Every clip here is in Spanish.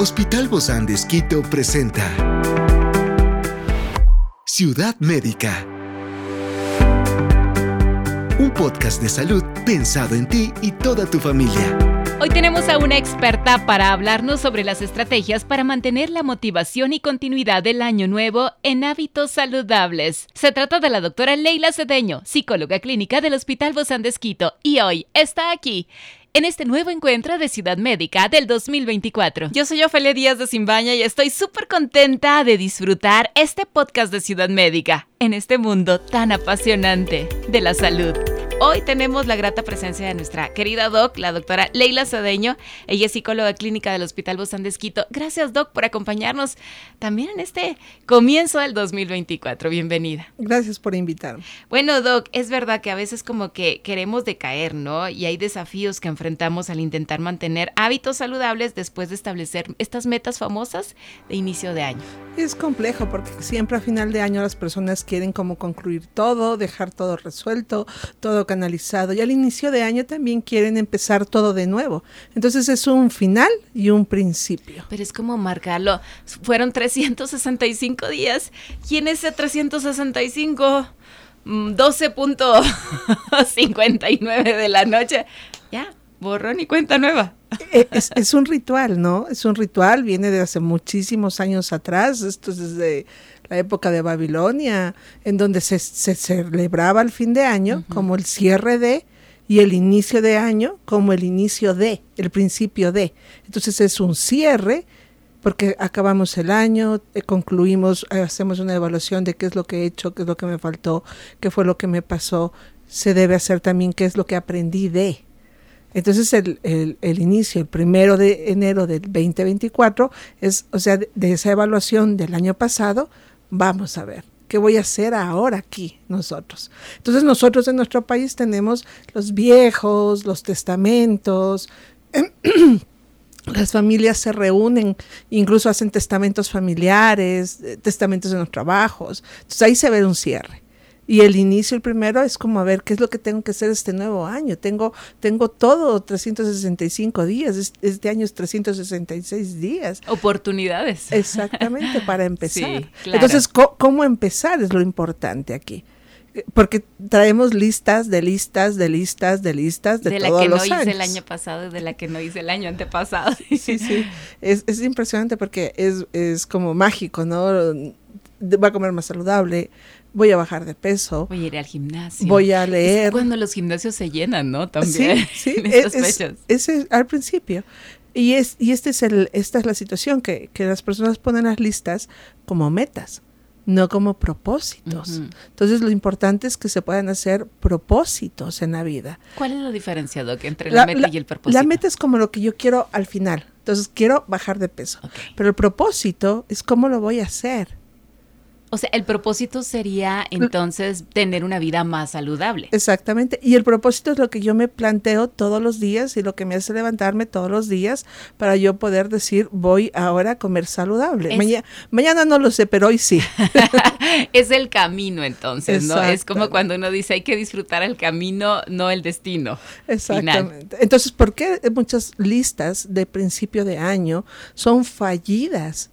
Hospital Bozán de Esquito presenta Ciudad Médica. Un podcast de salud pensado en ti y toda tu familia. Hoy tenemos a una experta para hablarnos sobre las estrategias para mantener la motivación y continuidad del año nuevo en hábitos saludables. Se trata de la doctora Leila Cedeño, psicóloga clínica del Hospital Bozán de Esquito, y hoy está aquí en este nuevo encuentro de Ciudad Médica del 2024. Yo soy Ofelia Díaz de Simbaña y estoy súper contenta de disfrutar este podcast de Ciudad Médica en este mundo tan apasionante de la salud. Hoy tenemos la grata presencia de nuestra querida doc, la doctora Leila Sadeño. Ella es psicóloga clínica del Hospital Bozán de Esquito. Gracias, doc, por acompañarnos también en este comienzo del 2024. Bienvenida. Gracias por invitarme. Bueno, doc, es verdad que a veces como que queremos decaer, ¿no? Y hay desafíos que enfrentamos al intentar mantener hábitos saludables después de establecer estas metas famosas de inicio de año. Es complejo porque siempre a final de año las personas quieren como concluir todo, dejar todo resuelto, todo canalizado y al inicio de año también quieren empezar todo de nuevo. Entonces es un final y un principio. Pero es como marcarlo. Fueron 365 días y en ese 365 12.59 mm, de la noche, ya, borrón y cuenta nueva. Es, es, un ritual, ¿no? Es un ritual, viene de hace muchísimos años atrás, esto es desde la época de Babilonia, en donde se, celebraba el fin de año como el cierre de y el inicio de año como el inicio de, el principio de. Entonces es un cierre porque acabamos el año, eh, concluimos, eh, hacemos una evaluación de qué es lo que he hecho, qué es lo que me faltó, qué fue lo que me pasó. Se debe hacer también qué es lo que aprendí de. Entonces el, el, inicio, el primero de enero del 2024, es, o sea, de esa evaluación del año pasado, vamos a ver. ¿Qué voy a hacer ahora aquí nosotros? Entonces nosotros en nuestro país tenemos los viejos, los testamentos, las familias se reúnen, incluso hacen testamentos familiares, eh, testamentos en los trabajos. Entonces ahí se ve un cierre. Y el inicio, el primero, es como a ver qué es lo que tengo que hacer este nuevo año. Tengo, tengo todo 365 días. Este año es 366 días. Oportunidades. Exactamente, para empezar. Entonces, ¿cómo empezar? Es lo importante aquí porque traemos listas de listas de listas de listas de, de la que no hice el año pasado y de la que no hice el año antepasado. Sí, sí. Es, es impresionante porque es, es como mágico, ¿no? Voy a comer más saludable, voy a bajar de peso. Voy a ir al gimnasio. Voy a leer. Es cuando los gimnasios se llenan, ¿no? También. Sí, sí. es, es, al principio. Y, es, y este es el, esta es la situación, que, que las personas ponen las listas como metas, no como propósitos. Entonces lo importante es que se puedan hacer propósitos en la vida. ¿Cuál es la diferencia, Doc, entre la, meta y el propósito? La meta es como lo que yo quiero al final. Entonces quiero bajar de peso. Pero el propósito es cómo lo voy a hacer. O sea, el propósito sería entonces tener una vida más saludable. Exactamente. Y el propósito es lo que yo me planteo todos los días y lo que me hace levantarme todos los días para yo poder decir, voy ahora a comer saludable. mañana no lo sé, pero hoy sí. es el camino entonces, ¿no? Es como cuando uno dice, hay que disfrutar el camino, no el destino. Exactamente. Entonces, ¿por qué muchas listas de principio de año son fallidas?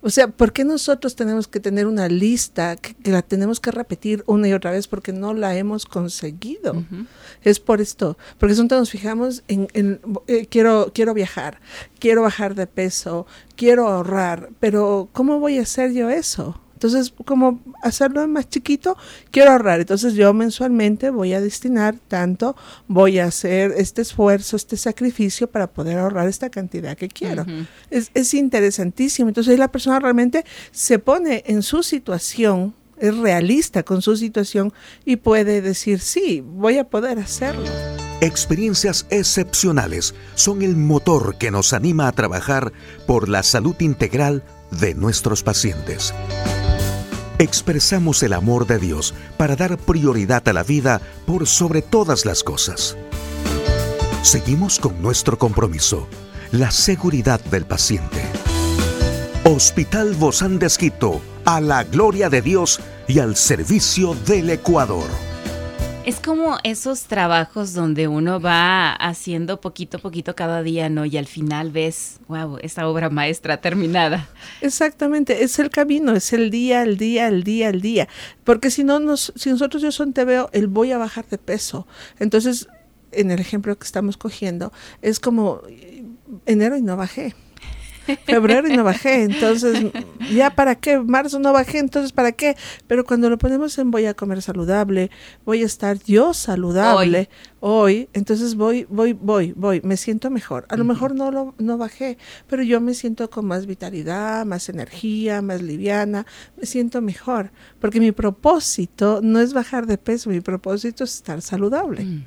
O sea, ¿por qué nosotros tenemos que tener una lista que, la tenemos que repetir una y otra vez porque no la hemos conseguido? Es por esto, porque nosotros nos fijamos en, en eh, quiero, quiero viajar, quiero bajar de peso, quiero ahorrar, pero ¿cómo voy a hacer yo eso? Entonces, como hacerlo más chiquito, quiero ahorrar. Entonces, yo mensualmente voy a destinar tanto, voy a hacer este esfuerzo, este sacrificio para poder ahorrar esta cantidad que quiero. es, es interesantísimo. Entonces, ahí la persona realmente se pone en su situación, es realista con su situación y puede decir, sí, voy a poder hacerlo. Experiencias excepcionales son el motor que nos anima a trabajar por la salud integral de nuestros pacientes expresamos el amor de Dios para dar prioridad a la vida por sobre todas las cosas. Seguimos con nuestro compromiso, la seguridad del paciente. Hospital Bozán de a la gloria de Dios y al servicio del Ecuador. Es como esos trabajos donde uno va haciendo poquito a poquito cada día, ¿no? Y al final ves, wow, esta obra maestra terminada. Exactamente, es el camino, es el día, el día, el día, el día. Porque si no, nos, si nosotros yo son te veo, el voy a bajar de peso. Entonces, en el ejemplo que estamos cogiendo, es como enero y no bajé febrero y no bajé, entonces ya para qué, marzo no bajé, entonces para qué, pero cuando lo ponemos en voy a comer saludable, voy a estar yo saludable hoy, entonces voy, voy, voy, voy, me siento mejor. A lo mejor no lo no bajé, pero yo me siento con más vitalidad, más energía, más liviana, me siento mejor, porque mi propósito no es bajar de peso, mi propósito es estar saludable. Mm.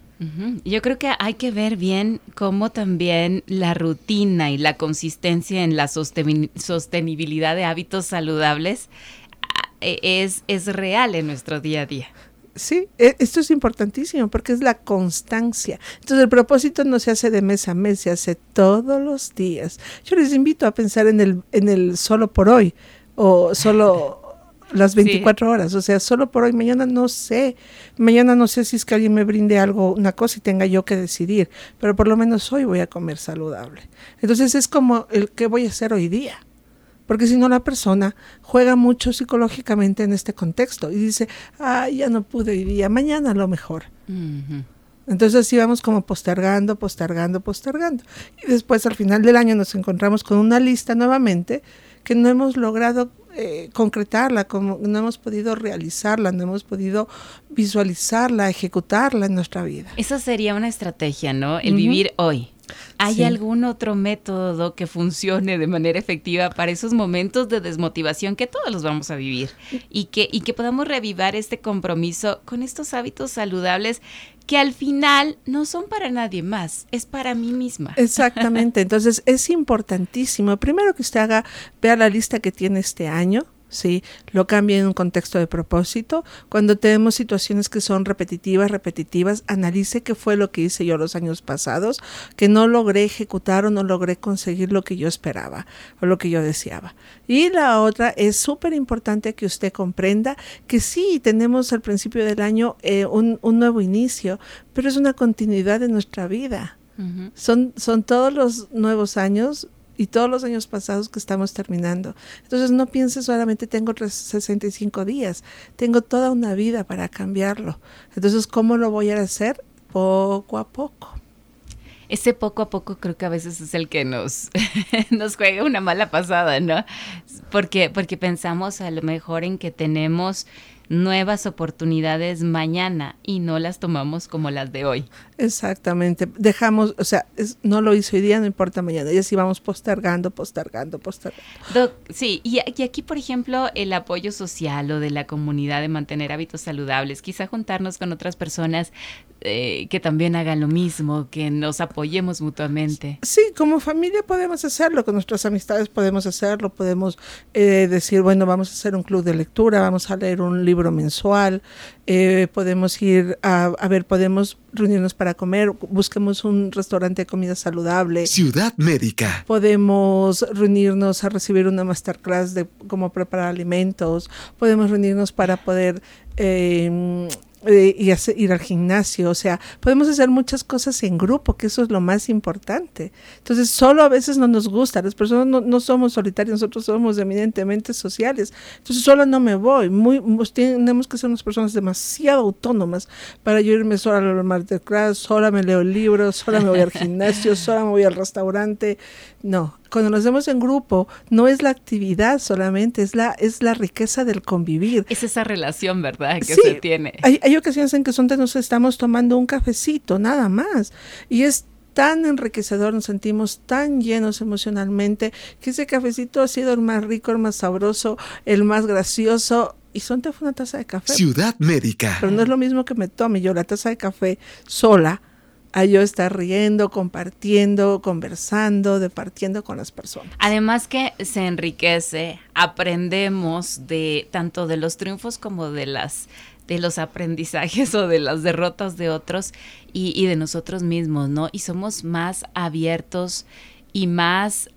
Yo creo que hay que ver bien cómo también la rutina y la consistencia en la sostenibilidad de hábitos saludables e, es, es real en nuestro día a día. Sí, e, esto es importantísimo porque es la constancia. Entonces el propósito no se hace de mes a mes, se hace todos los días. Yo les invito a pensar en el, en el solo por hoy o solo las 24 horas, o sea, solo por hoy, mañana no sé, mañana no sé si es que alguien me brinde algo, una cosa y tenga yo que decidir, pero por lo menos hoy voy a comer saludable. Entonces es como el que voy a hacer hoy día, porque si no la persona juega mucho psicológicamente en este contexto y dice, ah, ya no pude hoy día, mañana a lo mejor. Entonces así vamos como postergando, postergando, postergando. Y después al final del año nos encontramos con una lista nuevamente que no hemos logrado eh, concretarla, como no hemos podido realizarla, no hemos podido visualizarla, ejecutarla en nuestra vida. Esa sería una estrategia, ¿no? El vivir hoy. ¿Hay algún otro método que funcione de manera efectiva para esos momentos de desmotivación que todos los vamos a vivir y que, y que podamos revivar este compromiso con estos hábitos saludables que al final no son para nadie más, es para mí misma. Exactamente, entonces es importantísimo, primero que usted haga, vea la lista que tiene este año, ¿sí? Lo cambia en un contexto de propósito. Cuando tenemos situaciones que son repetitivas, repetitivas, analice qué fue lo que hice yo los años pasados, que no logré ejecutar o no logré conseguir lo que yo esperaba o lo que yo deseaba. Y la otra es súper importante que usted comprenda que sí, tenemos al principio del año eh, un, un nuevo inicio, pero es una continuidad de nuestra vida. son, son todos los nuevos años y todos los años pasados que estamos terminando. Entonces no pienses solamente tengo 65 días, tengo toda una vida para cambiarlo. Entonces, ¿cómo lo voy a hacer? Poco a poco. Ese poco a poco creo que a veces es el que nos, nos juega una mala pasada, ¿no? Porque, porque pensamos a lo mejor en que tenemos nuevas oportunidades mañana y no las tomamos como las de hoy. Exactamente. Dejamos, o sea, no lo hizo hoy día, no importa mañana. Y así vamos postergando, postergando, postergando. sí, y, aquí, por ejemplo, el apoyo social o de la comunidad de mantener hábitos saludables, quizá juntarnos con otras personas eh, que también hagan lo mismo, que nos apoyemos mutuamente. Sí, como familia podemos hacerlo, con nuestras amistades podemos hacerlo, podemos eh, decir, bueno, vamos a hacer un club de lectura, vamos a leer un libro mensual, eh, podemos ir a, a, ver, podemos reunirnos para comer, busquemos un restaurante de comida saludable. Ciudad Médica. Podemos reunirnos a recibir una masterclass de cómo preparar alimentos, podemos reunirnos para poder... Eh, eh, y ir al gimnasio, o sea, podemos hacer muchas cosas en grupo, que eso es lo más importante. Entonces, solo a veces no nos gusta, las personas no, somos solitarias, nosotros somos eminentemente sociales. Entonces, solo no me voy, muy, pues, tenemos que ser unas personas demasiado autónomas para yo irme sola a la masterclass, sola me leo libros, sola me voy al gimnasio, sola me voy al restaurante. No, cuando nos vemos en grupo, no es la actividad solamente, es la, es la riqueza del convivir. Es esa relación, ¿verdad?, que se tiene. Hay, hay ocasiones en que son nos estamos tomando un cafecito, nada más. Y es tan enriquecedor, nos sentimos tan llenos emocionalmente, que ese cafecito ha sido el más rico, el más sabroso, el más gracioso. Y son fue una taza de café. Ciudad médica. Pero no es lo mismo que me tome yo la taza de café sola a yo estar riendo, compartiendo, conversando, departiendo con las personas. Además que se enriquece, aprendemos de tanto de los triunfos como de las de los aprendizajes o de las derrotas de otros y, de nosotros mismos, ¿no? Y somos más abiertos y más,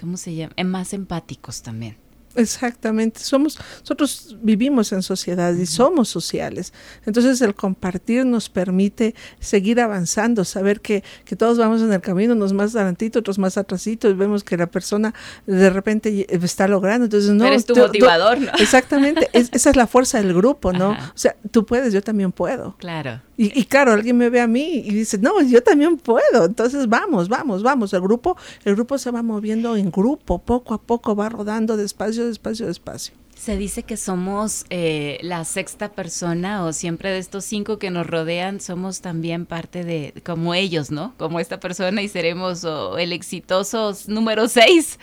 ¿cómo se llama? Más empáticos también. Exactamente, somos, nosotros vivimos en sociedad y somos sociales. Entonces el compartir nos permite seguir avanzando, saber que, que todos vamos en el camino, unos más adelantito, otros más atrasito, y vemos que la persona de repente está logrando. Entonces, no. Eres tu motivador, ¿no? Exactamente, esa es la fuerza del grupo, ¿no? O sea, tú puedes, yo también puedo. Claro. Y, y, claro, alguien me ve a mí y dice, no, yo también puedo. Entonces vamos, vamos, vamos. El grupo, el grupo se va moviendo en grupo, poco a poco va rodando despacio, despacio, despacio. Se dice que somos eh, la sexta persona o siempre de estos cinco que nos rodean somos también parte de como ellos, ¿no? Como esta persona y seremos el exitoso número seis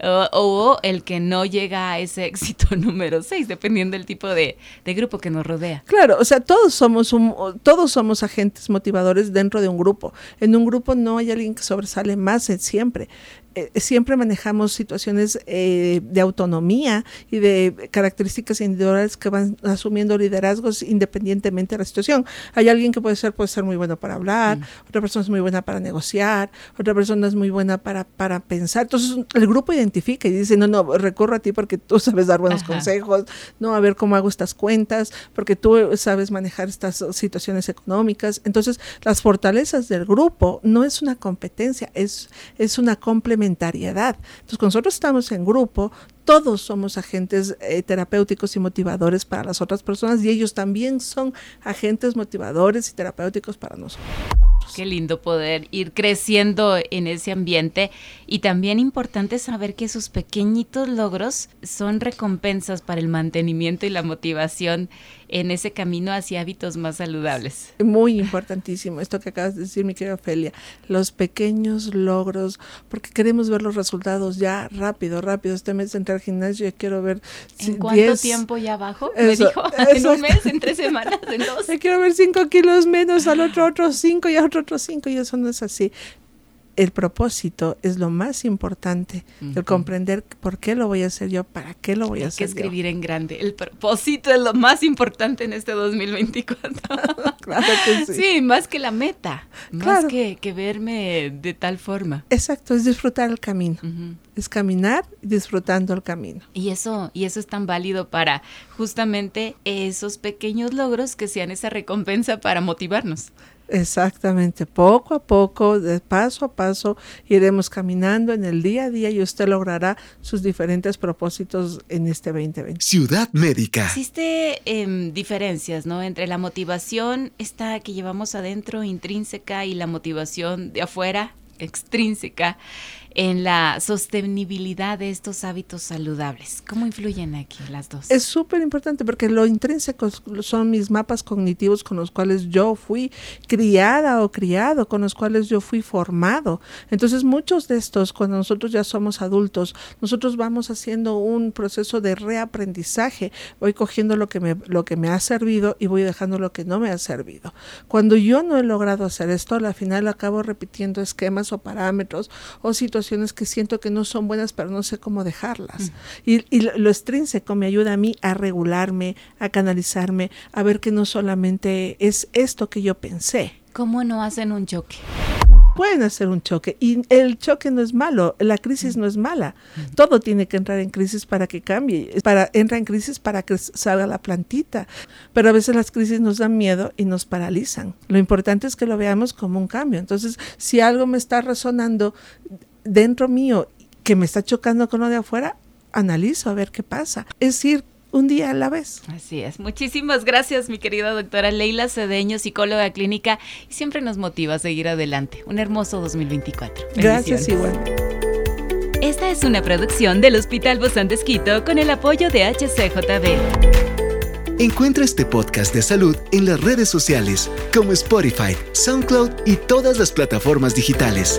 o, el que no llega a ese éxito número seis, dependiendo del tipo de, de, grupo que nos rodea. Claro, o sea, todos somos un, todos somos agentes motivadores dentro de un grupo. En un grupo no hay alguien que sobresale más siempre. Eh, siempre manejamos situaciones eh, de autonomía y de características individuales que van asumiendo liderazgos independientemente de la situación. Hay alguien que puede ser, puede ser muy bueno para hablar, mm. otra persona es muy buena para negociar, otra persona es muy buena para, para pensar. Entonces el grupo identifica y dice, no, no, recurro a ti porque tú sabes dar buenos consejos, no, a ver cómo hago estas cuentas, porque tú sabes manejar estas situaciones económicas. Entonces las fortalezas del grupo no es una competencia, es, es una complementación entonces, cuando nosotros estamos en grupo, todos somos agentes eh, terapéuticos y motivadores para las otras personas y ellos también son agentes motivadores y terapéuticos para nosotros. Qué lindo poder ir creciendo en ese ambiente y también importante saber que esos pequeñitos logros son recompensas para el mantenimiento y la motivación en ese camino hacia hábitos más saludables. Muy importantísimo esto que acabas de decir, mi querida Ofelia, los pequeños logros, porque queremos ver los resultados ya rápido, rápido. Este mes entrar al gimnasio y quiero ver... ¿En cuánto tiempo ya bajo? Me dijo, en un mes, en tres semanas, en dos. quiero ver cinco kilos menos, al otro otros cinco y al otro otros cinco y eso no es así el propósito es lo más importante, el comprender por qué lo voy a hacer yo, para qué lo voy a hacer. Hay que escribir en grande. El propósito es lo más importante en este 2024. claro que sí. Sí, más que la meta, más que, verme de tal forma. Exacto, es disfrutar el camino. Es caminar disfrutando el camino. Y eso, y eso es tan válido para justamente esos pequeños logros que sean esa recompensa para motivarnos. Exactamente, poco a poco, de paso a paso, iremos caminando en el día a día y usted logrará sus diferentes propósitos en este 2020. Ciudad Médica. Existe em, diferencias, ¿no? Entre la motivación esta que llevamos adentro, intrínseca, y la motivación de afuera, extrínseca en la sostenibilidad de estos hábitos saludables. ¿Cómo influyen aquí las dos? Es súper importante porque lo intrínseco son mis mapas cognitivos con los cuales yo fui criada o criado, con los cuales yo fui formado. Entonces muchos de estos, cuando nosotros ya somos adultos, nosotros vamos haciendo un proceso de reaprendizaje. Voy cogiendo lo que me, lo que me ha servido y voy dejando lo que no me ha servido. Cuando yo no he logrado hacer esto, al final acabo repitiendo esquemas o parámetros o situaciones que siento que no son buenas, pero no sé cómo dejarlas. Y, y, lo extrínseco me ayuda a mí a regularme, a canalizarme, a ver que no solamente es esto que yo pensé. ¿Cómo no hacen un choque? pueden hacer un choque y el choque no es malo, la crisis no es mala. Todo tiene que entrar en crisis para que cambie, para entra en crisis para que salga la plantita. Pero a veces las crisis nos dan miedo y nos paralizan. Lo importante es que lo veamos como un cambio. Entonces, si algo me está resonando dentro mío que me está chocando con lo de afuera, analizo a ver qué pasa. Es decir, un día a la vez. Así es. Muchísimas gracias, mi querida doctora Leila Cedeño, psicóloga clínica, y siempre nos motiva a seguir adelante. Un hermoso 2024. Gracias igual. Esta es una producción del Hospital Bozán de con el apoyo de HCJB. Encuentra este podcast de salud en las redes sociales como Spotify, SoundCloud y todas las plataformas digitales.